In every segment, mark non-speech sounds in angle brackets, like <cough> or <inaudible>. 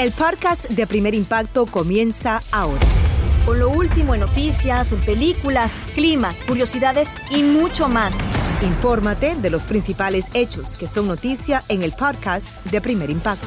El podcast de Primer Impacto comienza ahora. Con lo último en noticias, películas, clima, curiosidades y mucho más. Infórmate de los principales hechos que son noticia en el podcast de Primer Impacto.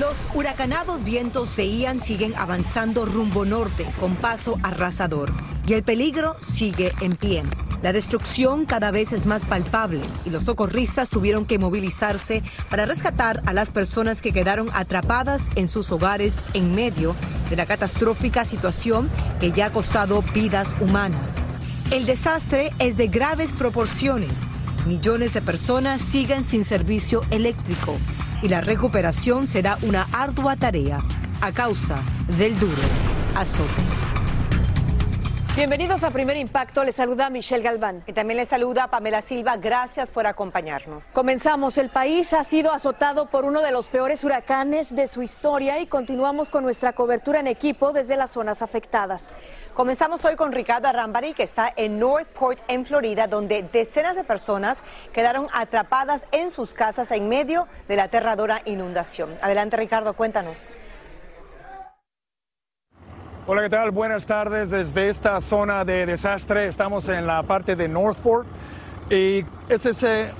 Los huracanados vientos de Ian siguen avanzando rumbo norte con paso arrasador y el peligro sigue en pie. La destrucción cada vez es más palpable y los socorristas tuvieron que movilizarse para rescatar a las personas que quedaron atrapadas en sus hogares en medio de la catastrófica situación que ya ha costado vidas humanas. El desastre es de graves proporciones. Millones de personas siguen sin servicio eléctrico y la recuperación será una ardua tarea a causa del duro azote. Bienvenidos a Primer Impacto. Les saluda Michelle Galván. Y también les saluda Pamela Silva. Gracias por acompañarnos. Comenzamos. El país ha sido azotado por uno de los peores huracanes de su historia y continuamos con nuestra cobertura en equipo desde las zonas afectadas. Comenzamos hoy con Ricardo Rambari, que está en Northport, en Florida, donde decenas de personas quedaron atrapadas en sus casas en medio de la aterradora inundación. Adelante, Ricardo, cuéntanos. Hola, ¿qué tal? Buenas tardes desde esta zona de desastre. Estamos en la parte de Northport y esta es eh,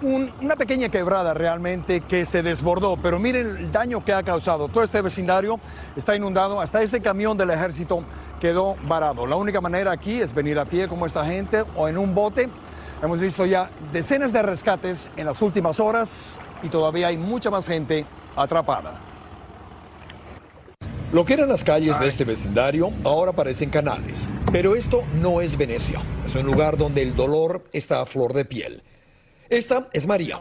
un- una pequeña quebrada realmente que se desbordó, pero miren el daño que ha causado. Todo este vecindario está inundado, hasta este camión del ejército quedó varado. La única manera aquí es venir a pie como esta gente o en un bote. Hemos visto ya decenas de rescates en las últimas horas y todavía hay mucha más gente atrapada. Lo que eran las calles de este vecindario ahora parecen canales. Pero esto no es Venecia. Es un lugar donde el dolor está a flor de piel. Esta es María,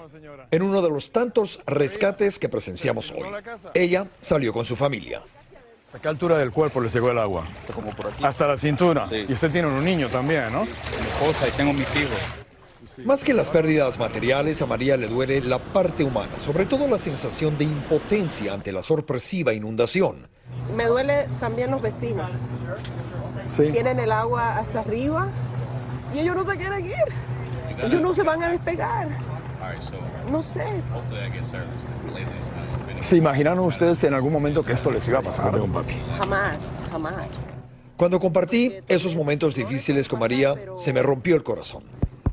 en uno de los tantos rescates que presenciamos hoy. Ella salió con su familia. ¿A qué altura del cuerpo le llegó el agua? Como por aquí. Hasta la cintura. Y usted tiene un niño también, ¿no? Mi esposa y tengo mis hijos. Más que las pérdidas materiales, a María le duele la parte humana, sobre todo la sensación de impotencia ante la sorpresiva inundación. Me duele también los vecinos. Sí. Tienen el agua hasta arriba y ellos no se quieren ir. Ellos no se van a despegar. No sé. ¿Se imaginaron ustedes en algún momento que esto les iba a pasar? papi. Jamás, jamás. Cuando compartí esos momentos difíciles con María, se me rompió el corazón.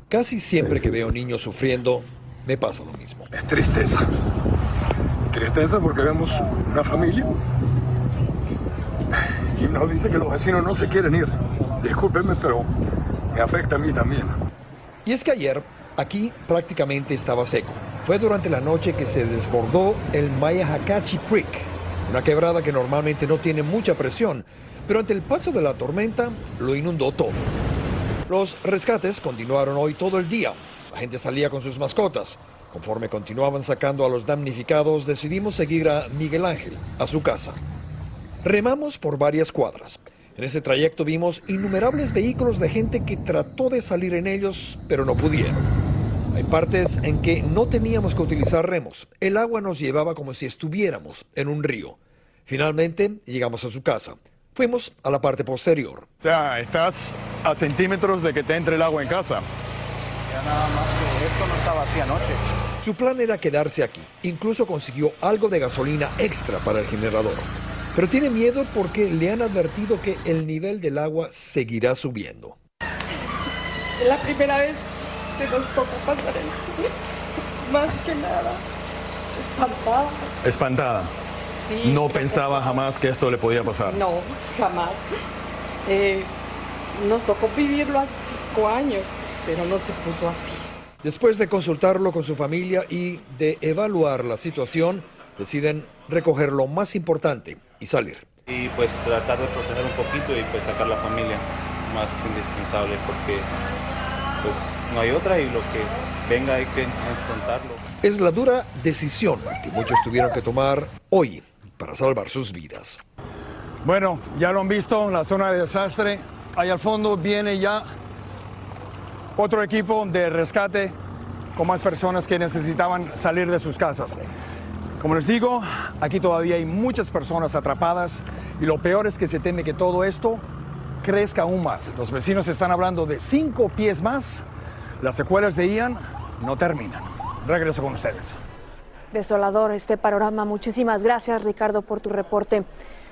Casi siempre que veo niños sufriendo, me pasa lo mismo. Es tristeza. Tristeza porque vemos una familia y nos dice que los vecinos no se quieren ir. Discúlpenme, pero me afecta a mí también. Y es que ayer aquí prácticamente estaba seco. Fue durante la noche que se desbordó el Mayahacachi Creek, una quebrada que normalmente no tiene mucha presión, pero ante el paso de la tormenta lo inundó todo. Los rescates continuaron hoy todo el día. La gente salía con sus mascotas. Conforme continuaban sacando a los damnificados, decidimos seguir a Miguel Ángel a su casa. Remamos por varias cuadras. En ese trayecto vimos innumerables vehículos de gente que trató de salir en ellos, pero no pudieron. Hay partes en que no teníamos que utilizar remos. El agua nos llevaba como si estuviéramos en un río. Finalmente llegamos a su casa. Fuimos a la parte posterior. O sea, estás a centímetros de que te entre el agua en casa. Ya nada más que esto no estaba así anoche. Su plan era quedarse aquí. Incluso consiguió algo de gasolina extra para el generador. Pero tiene miedo porque le han advertido que el nivel del agua seguirá subiendo. Es la primera vez que nos tocó pasar esto. Más que nada, espantada. Espantada. Sí, no pensaba jamás que esto le podía pasar. No, jamás. Eh, nos tocó vivirlo hace cinco años, pero no se puso así. Después de consultarlo con su familia y de evaluar la situación, deciden recoger lo más importante y salir. Y pues tratar de proteger un poquito y pues sacar la familia más indispensable porque pues no hay otra y lo que venga hay que enfrentarlo. Es la dura decisión que muchos tuvieron que tomar hoy para salvar sus vidas. Bueno, ya lo han visto, la zona de desastre. Ahí al fondo viene ya otro equipo de rescate con más personas que necesitaban salir de sus casas. Como les digo, aquí todavía hay muchas personas atrapadas y lo peor es que se teme que todo esto crezca aún más. Los vecinos están hablando de cinco pies más. Las secuelas de Ian no terminan. Regreso con ustedes. Desolador este panorama. Muchísimas gracias, Ricardo, por tu reporte.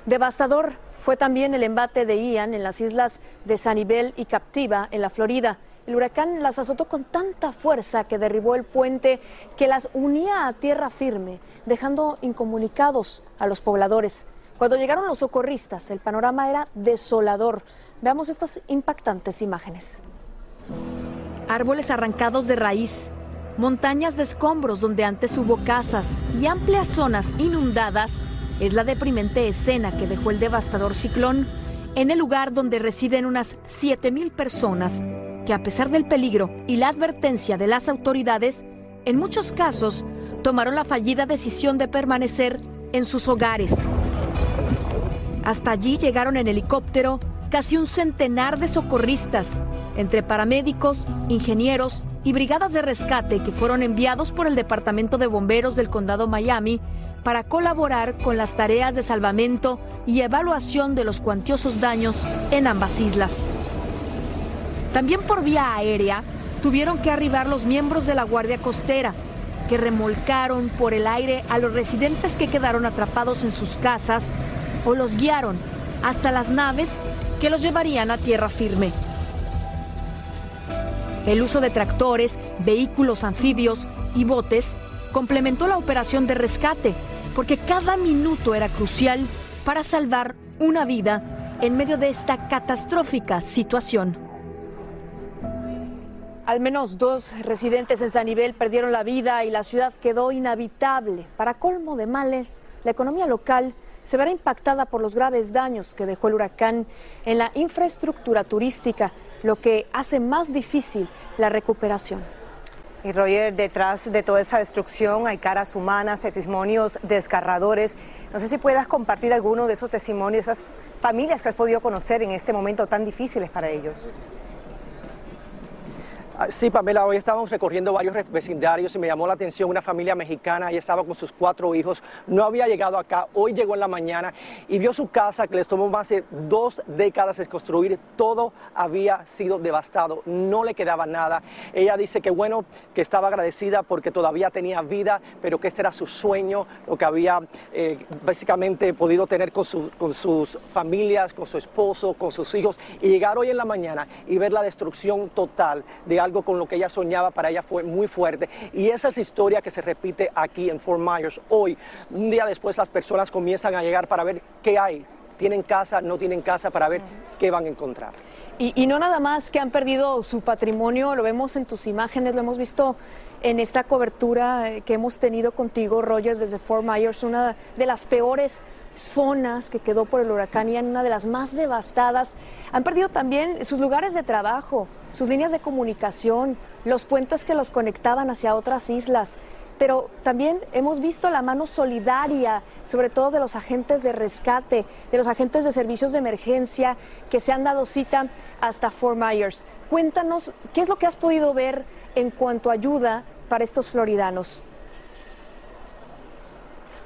Devastador fue también el embate de Ian en las islas de Sanibel y Captiva, en la Florida. El huracán las azotó con tanta fuerza que derribó el puente que las unía a tierra firme, dejando incomunicados a los pobladores. Cuando llegaron los socorristas, el panorama era desolador. Veamos estas impactantes imágenes. Árboles arrancados de raíz, montañas de escombros donde antes hubo casas y amplias zonas inundadas es la deprimente escena que dejó el devastador ciclón en el lugar donde residen unas 7.000 personas que a pesar del peligro y la advertencia de las autoridades, en muchos casos tomaron la fallida decisión de permanecer en sus hogares. Hasta allí llegaron en helicóptero casi un centenar de socorristas, entre paramédicos, ingenieros y brigadas de rescate que fueron enviados por el Departamento de Bomberos del Condado Miami para colaborar con las tareas de salvamento y evaluación de los cuantiosos daños en ambas islas. También por vía aérea tuvieron que arribar los miembros de la Guardia Costera, que remolcaron por el aire a los residentes que quedaron atrapados en sus casas o los guiaron hasta las naves que los llevarían a tierra firme. El uso de tractores, vehículos anfibios y botes complementó la operación de rescate, porque cada minuto era crucial para salvar una vida en medio de esta catastrófica situación. Al menos dos residentes en Sanibel perdieron la vida y la ciudad quedó inhabitable. Para colmo de males, la economía local se verá impactada por los graves daños que dejó el huracán en la infraestructura turística, lo que hace más difícil la recuperación. Y Roger, detrás de toda esa destrucción hay caras humanas, testimonios desgarradores. No sé si puedas compartir alguno de esos testimonios, esas familias que has podido conocer en este momento tan difíciles para ellos. Ah, Sí, Pamela, hoy estábamos recorriendo varios vecindarios y me llamó la atención una familia mexicana, ella estaba con sus cuatro hijos, no había llegado acá, hoy llegó en la mañana y vio su casa que les tomó más de dos décadas de construir, todo había sido devastado, no le quedaba nada. Ella dice que bueno, que estaba agradecida porque todavía tenía vida, pero que este era su sueño, lo que había eh, básicamente podido tener con, con sus familias, con su esposo, con sus hijos y llegar hoy en la mañana y ver la destrucción total de algo con lo que ella soñaba para ella fue muy fuerte. Y esa es la historia que se repite aquí en Fort Myers. Hoy, un día después, las personas comienzan a llegar para ver qué hay. ¿Tienen casa? ¿No tienen casa? Para ver qué van a encontrar. Y, y no nada más que han perdido su patrimonio, lo vemos en tus imágenes, lo hemos visto en esta cobertura que hemos tenido contigo, Roger, desde Fort Myers, una de las peores zonas que quedó por el huracán y en una de las más devastadas. Han perdido también sus lugares de trabajo, sus líneas de comunicación, los puentes que los conectaban hacia otras islas. Pero también hemos visto la mano solidaria, sobre todo de los agentes de rescate, de los agentes de servicios de emergencia que se han dado cita hasta Fort Myers. Cuéntanos, ¿qué es lo que has podido ver en cuanto a ayuda para estos floridanos?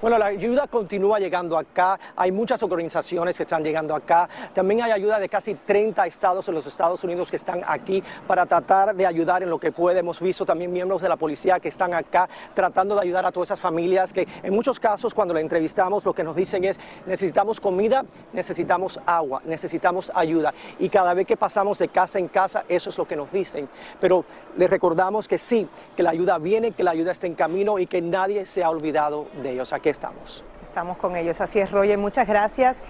Bueno, la ayuda continúa llegando acá. Hay muchas organizaciones que están llegando acá. También hay ayuda de casi 30 estados en los Estados Unidos que están aquí para tratar de ayudar en lo que puede. Hemos visto también miembros de la policía que están acá tratando de ayudar a todas esas familias que en muchos casos cuando la entrevistamos lo que nos dicen es necesitamos comida, necesitamos agua, necesitamos ayuda. Y cada vez que pasamos de casa en casa, eso es lo que nos dicen. Pero les recordamos que sí, que la ayuda viene, que la ayuda está en camino y que nadie se ha olvidado de ellos. Aquí estamos. Estamos con ellos. Así es, Roger. Muchas gracias.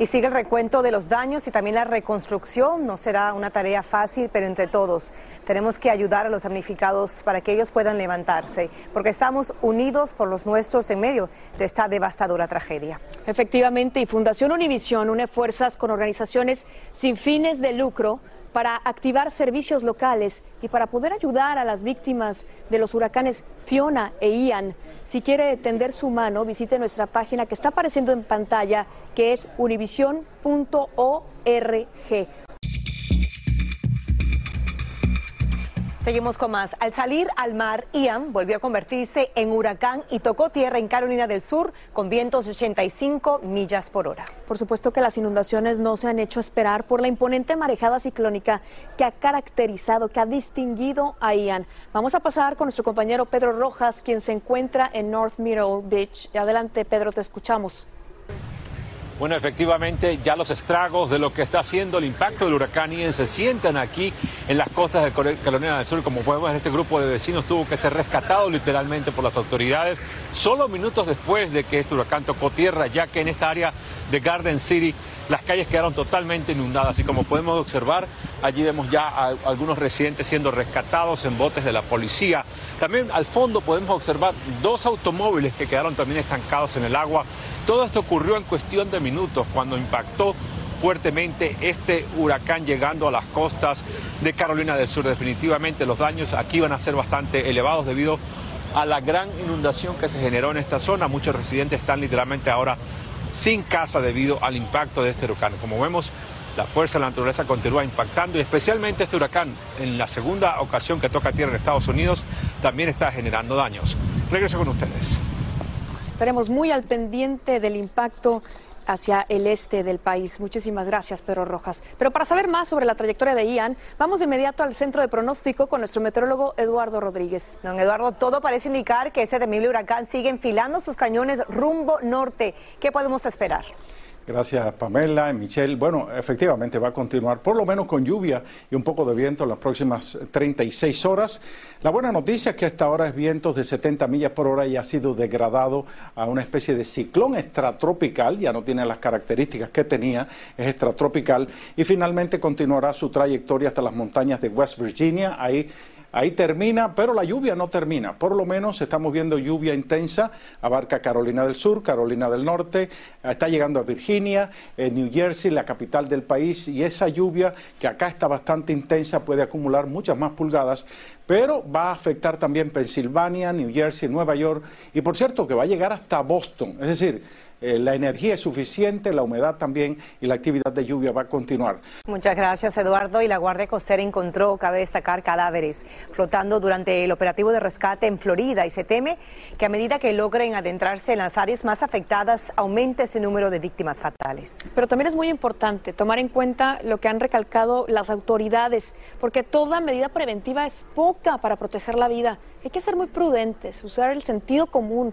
Y sigue el recuento de los daños y también la reconstrucción. No será una tarea fácil, pero entre todos tenemos que ayudar a los damnificados para que ellos puedan levantarse, porque estamos unidos por los nuestros en medio de esta devastadora tragedia. Efectivamente, y Fundación Univisión une fuerzas con organizaciones sin fines de lucro para activar servicios locales y para poder ayudar a las víctimas de los huracanes Fiona e Ian. Si quiere tender su mano, visite nuestra página que está apareciendo en pantalla, que es univision.org. Seguimos con más. Al salir al mar, Ian volvió a convertirse en huracán y tocó tierra en Carolina del Sur con vientos de 85 millas por hora. Por supuesto que las inundaciones no se han hecho esperar por la imponente marejada ciclónica que ha caracterizado, que ha distinguido a Ian. Vamos a pasar con nuestro compañero Pedro Rojas, quien se encuentra en North Middle Beach. Adelante, Pedro, te escuchamos. Bueno, efectivamente, ya los estragos de lo que está haciendo el impacto del huracán Ian se sientan aquí en las costas de Carolina del Sur. Como podemos ver, este grupo de vecinos tuvo que ser rescatado literalmente por las autoridades solo minutos después de que este huracán tocó tierra, ya que en esta área de Garden City las calles quedaron totalmente inundadas y como podemos observar, allí vemos ya algunos residentes siendo rescatados en botes de la policía. También al fondo podemos observar dos automóviles que quedaron también estancados en el agua. Todo esto ocurrió en cuestión de minutos cuando impactó fuertemente este huracán llegando a las costas de Carolina del Sur. Definitivamente los daños aquí van a ser bastante elevados debido a la gran inundación que se generó en esta zona. Muchos residentes están literalmente ahora sin casa debido al impacto de este huracán. Como vemos, la fuerza de la naturaleza continúa impactando y especialmente este huracán, en la segunda ocasión que toca tierra en Estados Unidos, también está generando daños. Regreso con ustedes. Estaremos muy al pendiente del impacto hacia el este del país. Muchísimas gracias, Pedro Rojas. Pero para saber más sobre la trayectoria de Ian, vamos de inmediato al centro de pronóstico con nuestro meteorólogo Eduardo Rodríguez. Don Eduardo, todo parece indicar que ese temible huracán sigue enfilando sus cañones rumbo norte. ¿Qué podemos esperar? Gracias Pamela, Michelle. Bueno, efectivamente va a continuar por lo menos con lluvia y un poco de viento en las próximas 36 horas. La buena noticia es que hasta ahora es vientos de 70 millas por hora y ha sido degradado a una especie de ciclón extratropical, ya no tiene las características que tenía, es extratropical y finalmente continuará su trayectoria hasta las montañas de West Virginia. Ahí Ahí termina, pero la lluvia no termina. Por lo menos estamos viendo lluvia intensa, abarca Carolina del Sur, Carolina del Norte, está llegando a Virginia, New Jersey, la capital del país, y esa lluvia que acá está bastante intensa puede acumular muchas más pulgadas, pero va a afectar también Pensilvania, New Jersey, Nueva York, y por cierto que va a llegar hasta Boston. Es decir, eh, la energía es suficiente, la humedad también y la actividad de lluvia va a continuar. Muchas gracias, Eduardo. Y la Guardia Costera encontró, cabe destacar, cadáveres flotando durante el operativo de rescate en Florida y se teme que a medida que logren adentrarse en las áreas más afectadas, aumente ese número de víctimas fatales. Pero también es muy importante tomar en cuenta lo que han recalcado las autoridades, porque toda medida preventiva es poca para proteger la vida. Hay que ser muy prudentes, usar el sentido común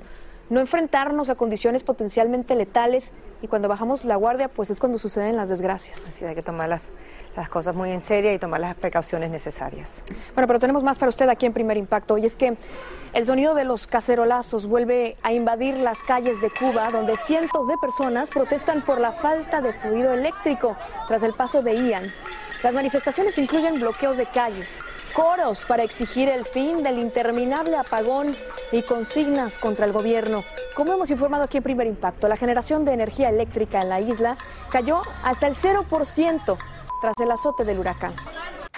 no enfrentarnos a condiciones potencialmente letales y cuando bajamos la guardia, pues es cuando suceden las desgracias. Así hay que tomar las, las, cosas muy en serio y tomar las precauciones necesarias. Bueno, pero tenemos más para usted aquí en Primer Impacto y es que el sonido de los cacerolazos vuelve a invadir las calles de Cuba, donde cientos de personas protestan por la falta de fluido eléctrico tras el paso de Ian. Las manifestaciones incluyen bloqueos de calles, coros para exigir el fin del interminable apagón y consignas contra el gobierno. Como hemos informado aquí en Primer Impacto, la generación de energía eléctrica en la isla cayó hasta el 0% tras el azote del huracán.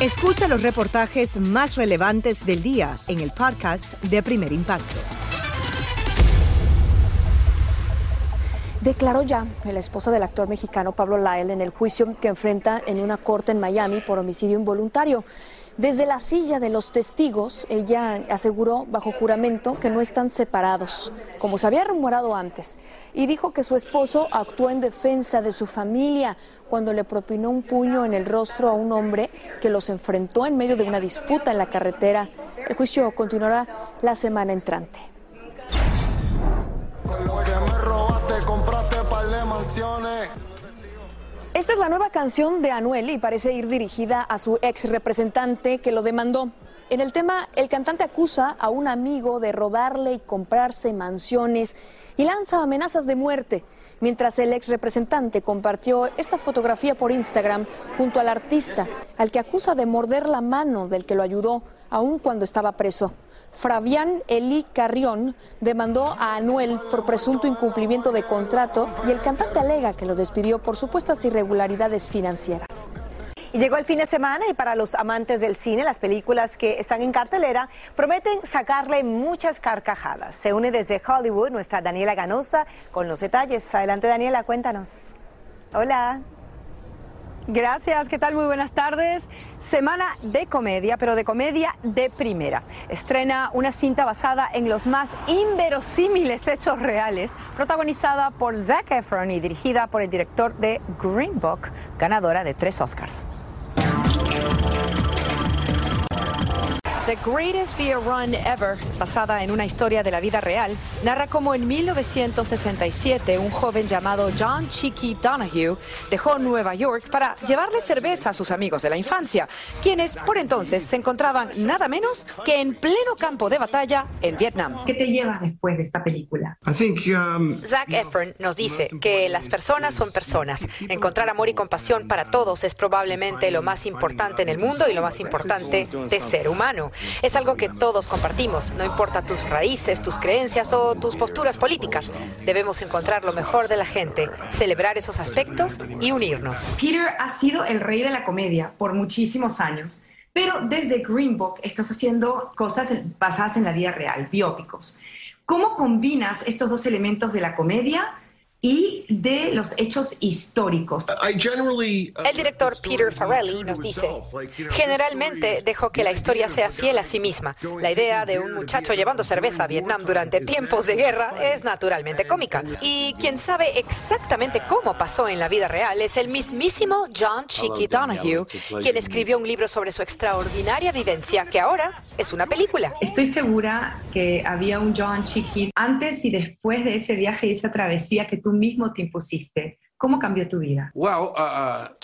Escucha los reportajes más relevantes del día en el podcast de Primer Impacto. Declaró ya la esposa del actor mexicano Pablo Lyle en el juicio que enfrenta en una corte en Miami por homicidio involuntario. Desde la silla de los testigos, ella aseguró bajo juramento que no están separados, como se había rumorado antes, y dijo que su esposo actuó en defensa de su familia cuando le propinó un puño en el rostro a un hombre que los enfrentó en medio de una disputa en la carretera. El juicio continuará la semana entrante. Esta es la nueva canción de Anuel y parece ir dirigida a su ex representante que lo demandó. En el tema, el cantante acusa a un amigo de robarle y comprarse mansiones y lanza amenazas de muerte, mientras el ex representante compartió esta fotografía por Instagram junto al artista, al que acusa de morder la mano del que lo ayudó, aun cuando estaba preso. Fabián Eli Carrión demandó a Anuel por presunto incumplimiento de contrato y el cantante alega que lo despidió por supuestas irregularidades financieras. Y llegó el fin de semana y para los amantes del cine, las películas que están en cartelera prometen sacarle muchas carcajadas. Se une desde Hollywood nuestra Daniela Ganosa con los detalles. Adelante Daniela, cuéntanos. Hola. Gracias, ¿qué tal? Muy buenas tardes. Semana de comedia, pero de comedia de primera. Estrena una cinta basada en los más inverosímiles hechos reales, protagonizada por Zac Efron y dirigida por el director de Green Book, ganadora de tres Oscars. The Greatest Beer Run Ever, basada en una historia de la vida real, narra cómo en 1967 un joven llamado John Cheeky Donahue dejó Nueva York para llevarle cerveza a sus amigos de la infancia, quienes por entonces se encontraban nada menos que en pleno campo de batalla en Vietnam. ¿Qué te llevas después de esta película? Zac Efron nos dice que las personas son personas. Encontrar amor y compasión para todos es probablemente lo más importante en el mundo y lo más importante de ser humano. Es algo que todos compartimos, no importa tus raíces, tus creencias o tus posturas políticas. Debemos encontrar lo mejor de la gente, celebrar esos aspectos y unirnos. Peter ha sido el rey de la comedia por muchísimos años, pero desde Green Book estás haciendo cosas basadas en la vida real, biópicos. ¿Cómo combinas estos dos elementos de la comedia? Y de los hechos históricos. El director Peter Farrelly nos dice, generalmente dejo que la historia sea fiel a sí misma. La idea de un muchacho llevando cerveza a Vietnam durante tiempos de guerra es naturalmente cómica. Y quien sabe exactamente cómo pasó en la vida real es el mismísimo John Cheeky Donahue, quien escribió un libro sobre su extraordinaria vivencia que ahora es una película. Estoy segura que había un John Cheeky antes y después de ese viaje y esa travesía que tú mismo te impusiste. ¿Cómo cambió tu vida?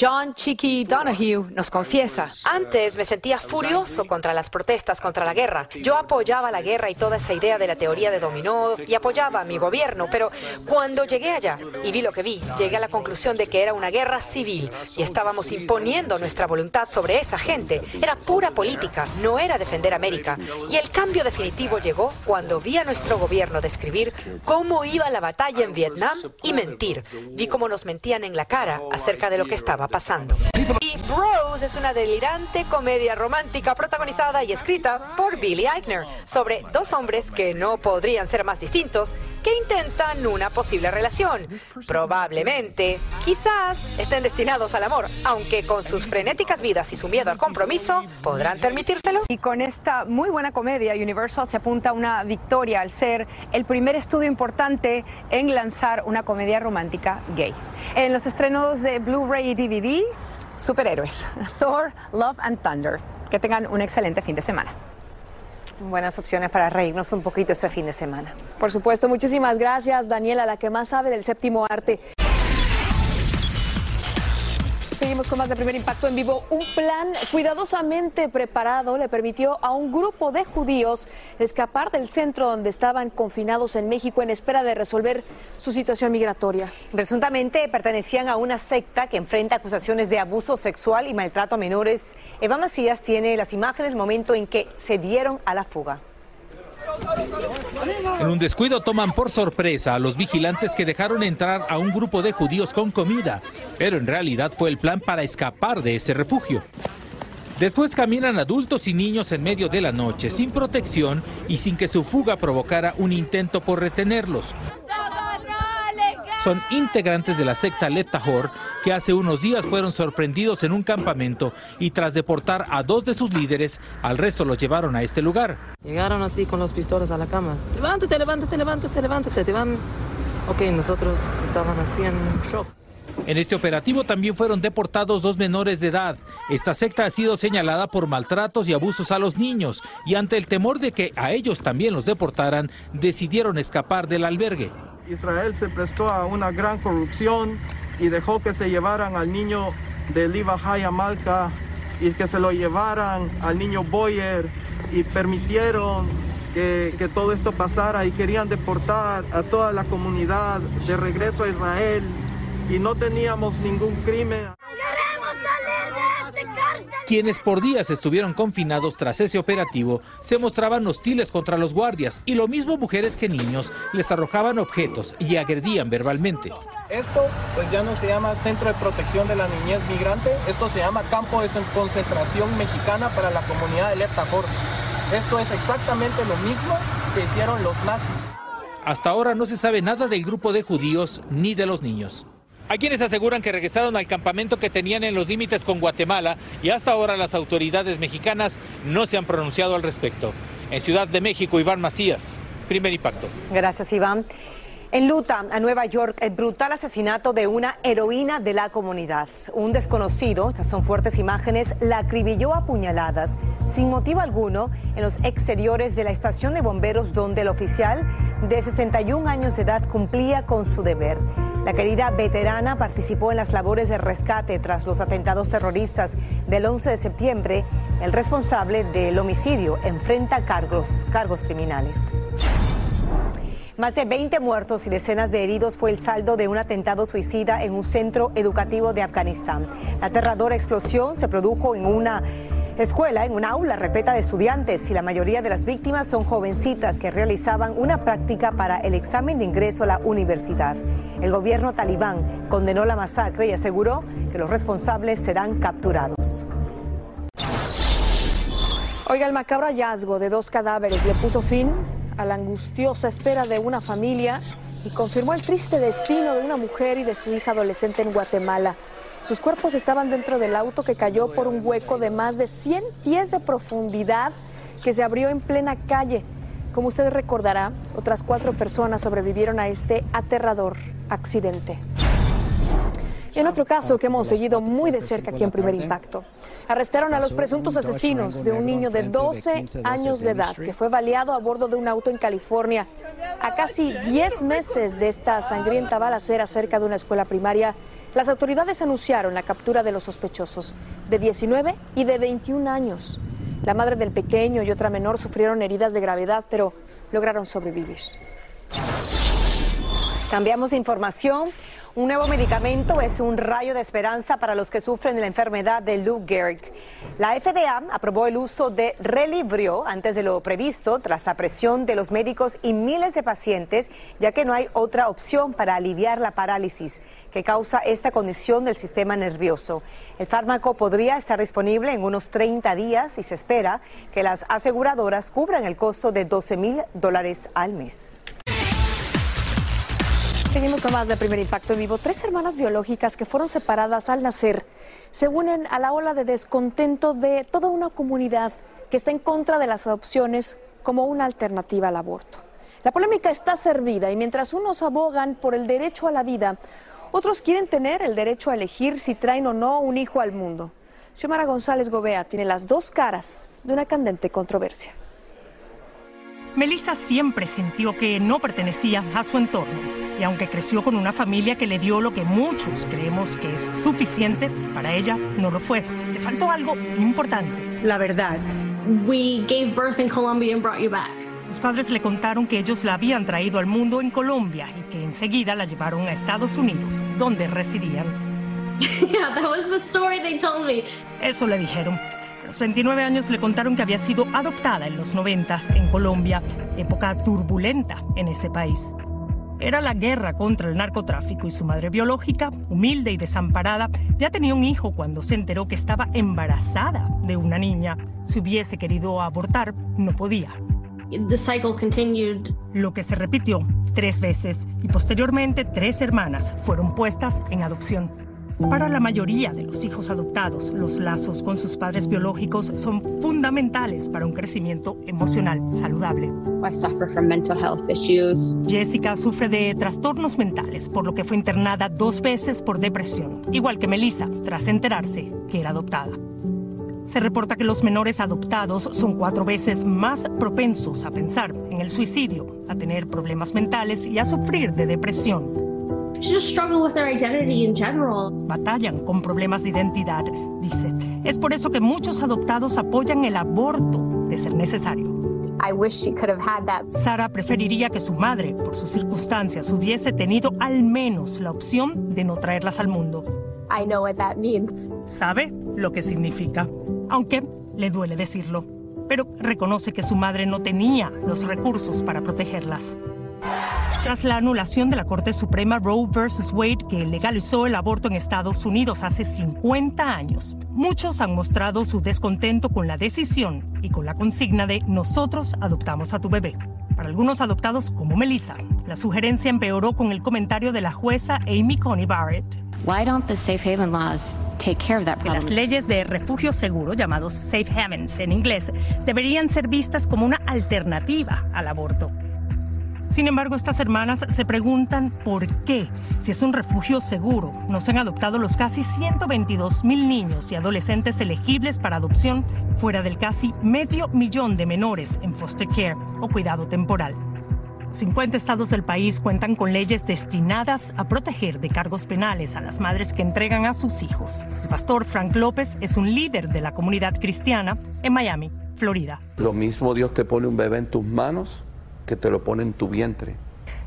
John Cheeky Donahue nos confiesa, antes me sentía furioso contra las protestas contra la guerra. Yo apoyaba la guerra y toda esa idea de la teoría de dominó y apoyaba a mi gobierno, pero cuando llegué allá y vi lo que vi, llegué a la conclusión de que era una guerra civil y estábamos imponiendo nuestra voluntad sobre esa gente. Era pura política, no era defender América. Y el cambio definitivo llegó cuando vi a nuestro gobierno describir cómo iba la batalla en Vietnam y mentir. Vi cómo nos mentían en la cara acerca de lo que estaba pasando. Y Bros es una delirante comedia romántica protagonizada y escrita por Billy Eichner sobre dos hombres que no podrían ser más distintos que intentan una posible relación. Probablemente, quizás, estén destinados al amor, aunque con sus frenéticas vidas y su miedo al compromiso podrán permitírselo. Y con esta muy buena comedia, Universal se apunta a una victoria al ser el primer estudio importante en lanzar una comedia romántica gay. En los estrenos de Blu-ray y DVD, superhéroes, <laughs> Thor, Love and Thunder. Que tengan un excelente fin de semana. Buenas opciones para reírnos un poquito este fin de semana. Por supuesto, muchísimas gracias, Daniela, la que más sabe del séptimo arte. Seguimos con más de primer impacto en vivo. Un plan cuidadosamente preparado le permitió a un grupo de judíos escapar del centro donde estaban confinados en México en espera de resolver su situación migratoria. Presuntamente pertenecían a una secta que enfrenta acusaciones de abuso sexual y maltrato a menores. Eva Macías tiene las imágenes del momento en que se dieron a la fuga. En un descuido toman por sorpresa a los vigilantes que dejaron entrar a un grupo de judíos con comida, pero en realidad fue el plan para escapar de ese refugio. Después caminan adultos y niños en medio de la noche, sin protección y sin que su fuga provocara un intento por retenerlos son integrantes de la secta Letahor que hace unos días fueron sorprendidos en un campamento y tras deportar a dos de sus líderes, al resto los llevaron a este lugar. Llegaron así con los pistolas a la cama. Levántate, levántate, levántate, levántate. Te van... Ok, nosotros estaban así en shock. En este operativo también fueron deportados dos menores de edad. Esta secta ha sido señalada por maltratos y abusos a los niños y ante el temor de que a ellos también los deportaran, decidieron escapar del albergue. Israel se prestó a una gran corrupción y dejó que se llevaran al niño de Liva Malka y que se lo llevaran al niño Boyer y permitieron que, todo esto pasara y querían deportar a toda la comunidad de regreso a Israel y no teníamos ningún crimen. Quienes por días estuvieron confinados tras ese operativo se mostraban hostiles contra los guardias y lo mismo mujeres que niños les arrojaban objetos y agredían verbalmente. Esto pues ya no se llama Centro de Protección de la Niñez Migrante, esto se llama Campo de Concentración Mexicana para la comunidad de Lertajor. Esto es exactamente lo mismo que hicieron los nazis. Hasta ahora no se sabe nada del grupo de judíos ni de los niños. Hay quienes aseguran que regresaron al campamento que tenían en los límites con Guatemala y hasta ahora las autoridades mexicanas no se han pronunciado al respecto. En Ciudad de México, Iván Macías, primer impacto. Gracias, Iván. En Luta, a Nueva York, el brutal asesinato de una heroína de la comunidad. Un desconocido, estas son fuertes imágenes, la acribilló a puñaladas sin motivo alguno en los exteriores de la estación de bomberos donde el oficial de 61 años de edad cumplía con su deber. La querida veterana participó en las labores de rescate tras los atentados terroristas del 11 de septiembre. El responsable del homicidio enfrenta cargos, cargos criminales. Más de 20 muertos y decenas de heridos fue el saldo de un atentado suicida en un centro educativo de Afganistán. La aterradora explosión se produjo en una escuela en un aula repleta de estudiantes y la mayoría de las víctimas son jovencitas que realizaban una práctica para el examen de ingreso a la universidad. El gobierno talibán condenó la masacre y aseguró que los responsables serán capturados. Oiga, el macabro hallazgo de dos cadáveres le puso fin la angustiosa espera de una familia y confirmó el triste destino de una mujer y de su hija adolescente en Guatemala. Sus cuerpos estaban dentro del auto que cayó por un hueco de más de 100 pies de profundidad que se abrió en plena calle. Como usted recordará, otras cuatro personas sobrevivieron a este aterrador accidente. Y en otro caso que hemos seguido muy de cerca aquí en Primer Impacto, arrestaron a los presuntos asesinos de un niño de 12 años de edad que fue baleado a bordo de un auto en California. A casi 10 meses de esta sangrienta balacera cerca de una escuela primaria, las autoridades anunciaron la captura de los sospechosos de 19 y de 21 años. La madre del pequeño y otra menor sufrieron heridas de gravedad, pero lograron sobrevivir. Cambiamos de información. Un nuevo medicamento es un rayo de esperanza para los que sufren de la enfermedad de Lou Gehrig. La FDA aprobó el uso de Relivrio antes de lo previsto tras la presión de los médicos y miles de pacientes, ya que no hay otra opción para aliviar la parálisis que causa esta condición del sistema nervioso. El fármaco podría estar disponible en unos 30 días y se espera que las aseguradoras cubran el costo de 12 mil dólares al mes. Seguimos con más de Primer Impacto en Vivo. Tres hermanas biológicas que fueron separadas al nacer se unen a la ola de descontento de toda una comunidad que está en contra de las adopciones como una alternativa al aborto. La polémica está servida y mientras unos abogan por el derecho a la vida, otros quieren tener el derecho a elegir si traen o no un hijo al mundo. Xiomara González Gobea tiene las dos caras de una candente controversia. Melissa siempre sintió que no pertenecía a su entorno y aunque creció con una familia que le dio lo que muchos creemos que es suficiente, para ella no lo fue. Le faltó algo importante, la verdad. We gave birth in Colombia and brought you back. Sus padres le contaron que ellos la habían traído al mundo en Colombia y que enseguida la llevaron a Estados Unidos, donde residían. <laughs> yeah, that was the story they told me. Eso le dijeron. A los 29 años le contaron que había sido adoptada en los 90 en Colombia, época turbulenta en ese país. Era la guerra contra el narcotráfico y su madre biológica, humilde y desamparada, ya tenía un hijo cuando se enteró que estaba embarazada de una niña. Si hubiese querido abortar, no podía. The cycle continued. Lo que se repitió tres veces y posteriormente tres hermanas fueron puestas en adopción. Para la mayoría de los hijos adoptados, los lazos con sus padres biológicos son fundamentales para un crecimiento emocional saludable. I suffer from mental health issues. Jessica sufre de trastornos mentales, por lo que fue internada dos veces por depresión, igual que Melissa, tras enterarse que era adoptada. Se reporta que los menores adoptados son cuatro veces más propensos a pensar en el suicidio, a tener problemas mentales y a sufrir de depresión. Just struggle with their identity in general. Batallan con problemas de identidad, dice. Es por eso que muchos adoptados apoyan el aborto de ser necesario. I wish she could have had that. Sara preferiría que su madre, por sus circunstancias, hubiese tenido al menos la opción de no traerlas al mundo. I know what that means. Sabe lo que significa, aunque le duele decirlo, pero reconoce que su madre no tenía los recursos para protegerlas. Tras la anulación de la Corte Suprema Roe vs. Wade, que legalizó el aborto en Estados Unidos hace 50 años, muchos han mostrado su descontento con la decisión y con la consigna de nosotros adoptamos a tu bebé. Para algunos adoptados como Melissa, la sugerencia empeoró con el comentario de la jueza Amy Coney Barrett. Why don't the safe haven laws take care of that Que las problem? leyes de refugio seguro, llamados safe havens en inglés, deberían ser vistas como una alternativa al aborto. Sin embargo, estas hermanas se preguntan por qué, si es un refugio seguro, no se han adoptado los casi 122 mil niños y adolescentes elegibles para adopción fuera del casi medio millón de menores en foster care o cuidado temporal. 50 estados del país cuentan con leyes destinadas a proteger de cargos penales a las madres que entregan a sus hijos. El pastor Frank López es un líder de la comunidad cristiana en Miami, Florida. Lo mismo Dios te pone un bebé en tus manos que te lo pone en tu vientre.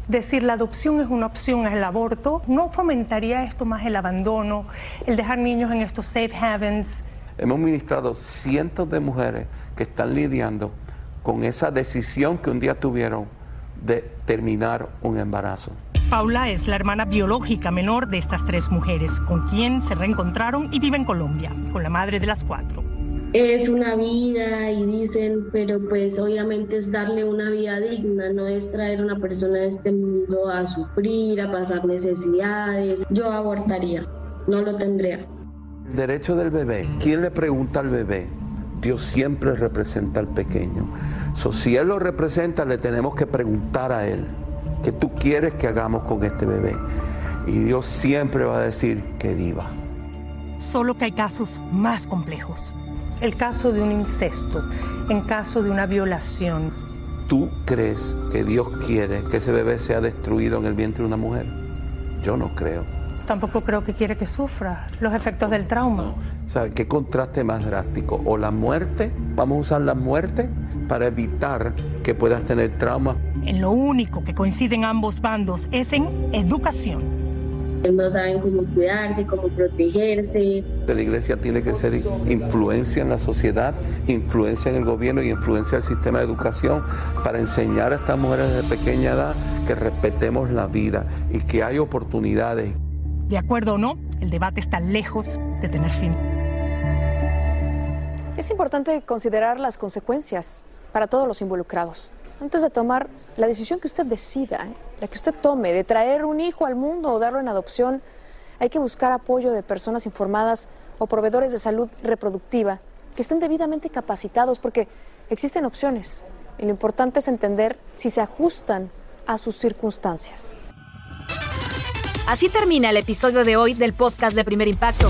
Decir la adopción es una opción, el aborto, ¿no fomentaría esto más el abandono, el dejar niños en estos safe havens? Hemos ministrado cientos de mujeres que están lidiando con esa decisión que un día tuvieron de terminar un embarazo. Paula es la hermana biológica menor de estas tres mujeres, con quien se reencontraron y vive en Colombia, con la madre de las cuatro. Es una vida y dicen, pero pues obviamente es darle una vida digna, no es traer una persona a este mundo a sufrir, a pasar necesidades. Yo abortaría, no lo tendría. El derecho del bebé. ¿Quién le pregunta al bebé? Dios siempre representa al pequeño. So, si Él lo representa, le tenemos que preguntar a Él, ¿qué tú quieres que hagamos con este bebé? Y Dios siempre va a decir que viva. Solo que hay casos más complejos. El caso de un incesto, en caso de una violación. ¿Tú crees que Dios quiere que ese bebé sea destruido en el vientre de una mujer? Yo no creo. Tampoco creo que quiere que sufra los efectos del trauma. O sea, ¿qué contraste más drástico? O la muerte, vamos a usar la muerte para evitar que puedas tener trauma. En lo único que coinciden ambos bandos es en educación. No saben cómo cuidarse, cómo protegerse. La iglesia tiene que ser influencia en la sociedad, influencia en el gobierno y influencia en el sistema de educación para enseñar a estas mujeres desde pequeña edad que respetemos la vida y que hay oportunidades. De acuerdo o no, el debate está lejos de tener fin. Es importante considerar las consecuencias para todos los involucrados. Antes de tomar la decisión que usted decida, ¿eh? la que usted tome, de traer un hijo al mundo o darlo en adopción, hay que buscar apoyo de personas informadas o proveedores de salud reproductiva que estén debidamente capacitados porque existen opciones y lo importante es entender si se ajustan a sus circunstancias. Así termina el episodio de hoy del podcast de Primer Impacto.